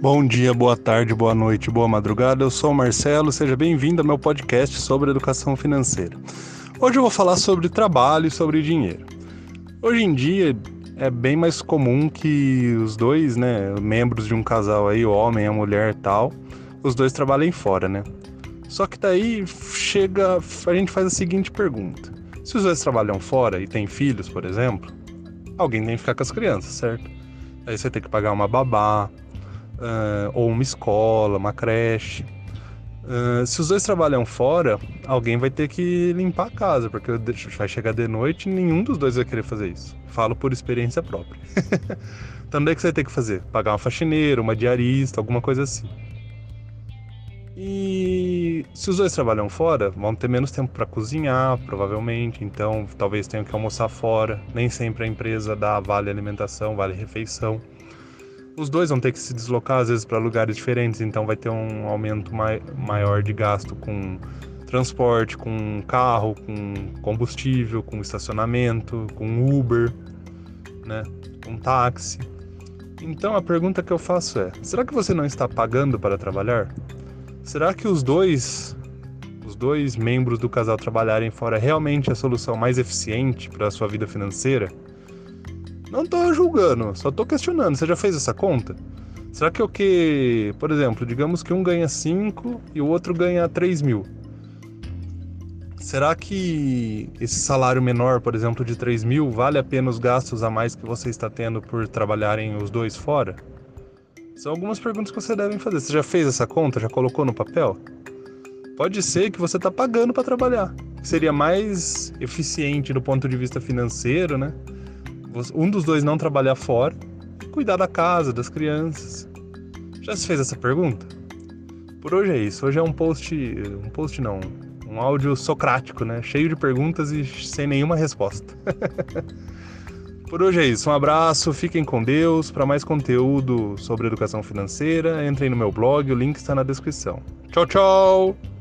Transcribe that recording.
Bom dia, boa tarde, boa noite, boa madrugada. Eu sou o Marcelo, seja bem-vindo ao meu podcast sobre educação financeira. Hoje eu vou falar sobre trabalho e sobre dinheiro. Hoje em dia é bem mais comum que os dois, né, membros de um casal aí, o homem a mulher tal, os dois trabalhem fora, né? Só que daí chega, a gente faz a seguinte pergunta: se os dois trabalham fora e têm filhos, por exemplo, alguém tem que ficar com as crianças, certo? Aí você tem que pagar uma babá, uh, ou uma escola, uma creche. Uh, se os dois trabalham fora, alguém vai ter que limpar a casa, porque vai chegar de noite e nenhum dos dois vai querer fazer isso. Falo por experiência própria. então, é que você vai ter que fazer? Pagar uma faxineira, uma diarista, alguma coisa assim. E se os dois trabalham fora, vão ter menos tempo para cozinhar, provavelmente. Então, talvez tenham que almoçar fora. Nem sempre a empresa dá vale alimentação, vale refeição os dois vão ter que se deslocar às vezes para lugares diferentes, então vai ter um aumento mai maior de gasto com transporte, com carro, com combustível, com estacionamento, com Uber, né, com táxi. Então a pergunta que eu faço é: será que você não está pagando para trabalhar? Será que os dois os dois membros do casal trabalharem fora é realmente a solução mais eficiente para a sua vida financeira? Não tô julgando, só tô questionando. Você já fez essa conta? Será que é o que, por exemplo, digamos que um ganha 5 e o outro ganha 3 mil? Será que esse salário menor, por exemplo, de 3 mil, vale a pena os gastos a mais que você está tendo por trabalharem os dois fora? São algumas perguntas que você deve fazer. Você já fez essa conta? Já colocou no papel? Pode ser que você está pagando para trabalhar. Seria mais eficiente do ponto de vista financeiro, né? Um dos dois não trabalhar fora cuidar da casa, das crianças. Já se fez essa pergunta? Por hoje é isso. Hoje é um post, um post não, um áudio socrático, né? Cheio de perguntas e sem nenhuma resposta. Por hoje é isso. Um abraço, fiquem com Deus. Para mais conteúdo sobre educação financeira, entrem no meu blog, o link está na descrição. Tchau, tchau!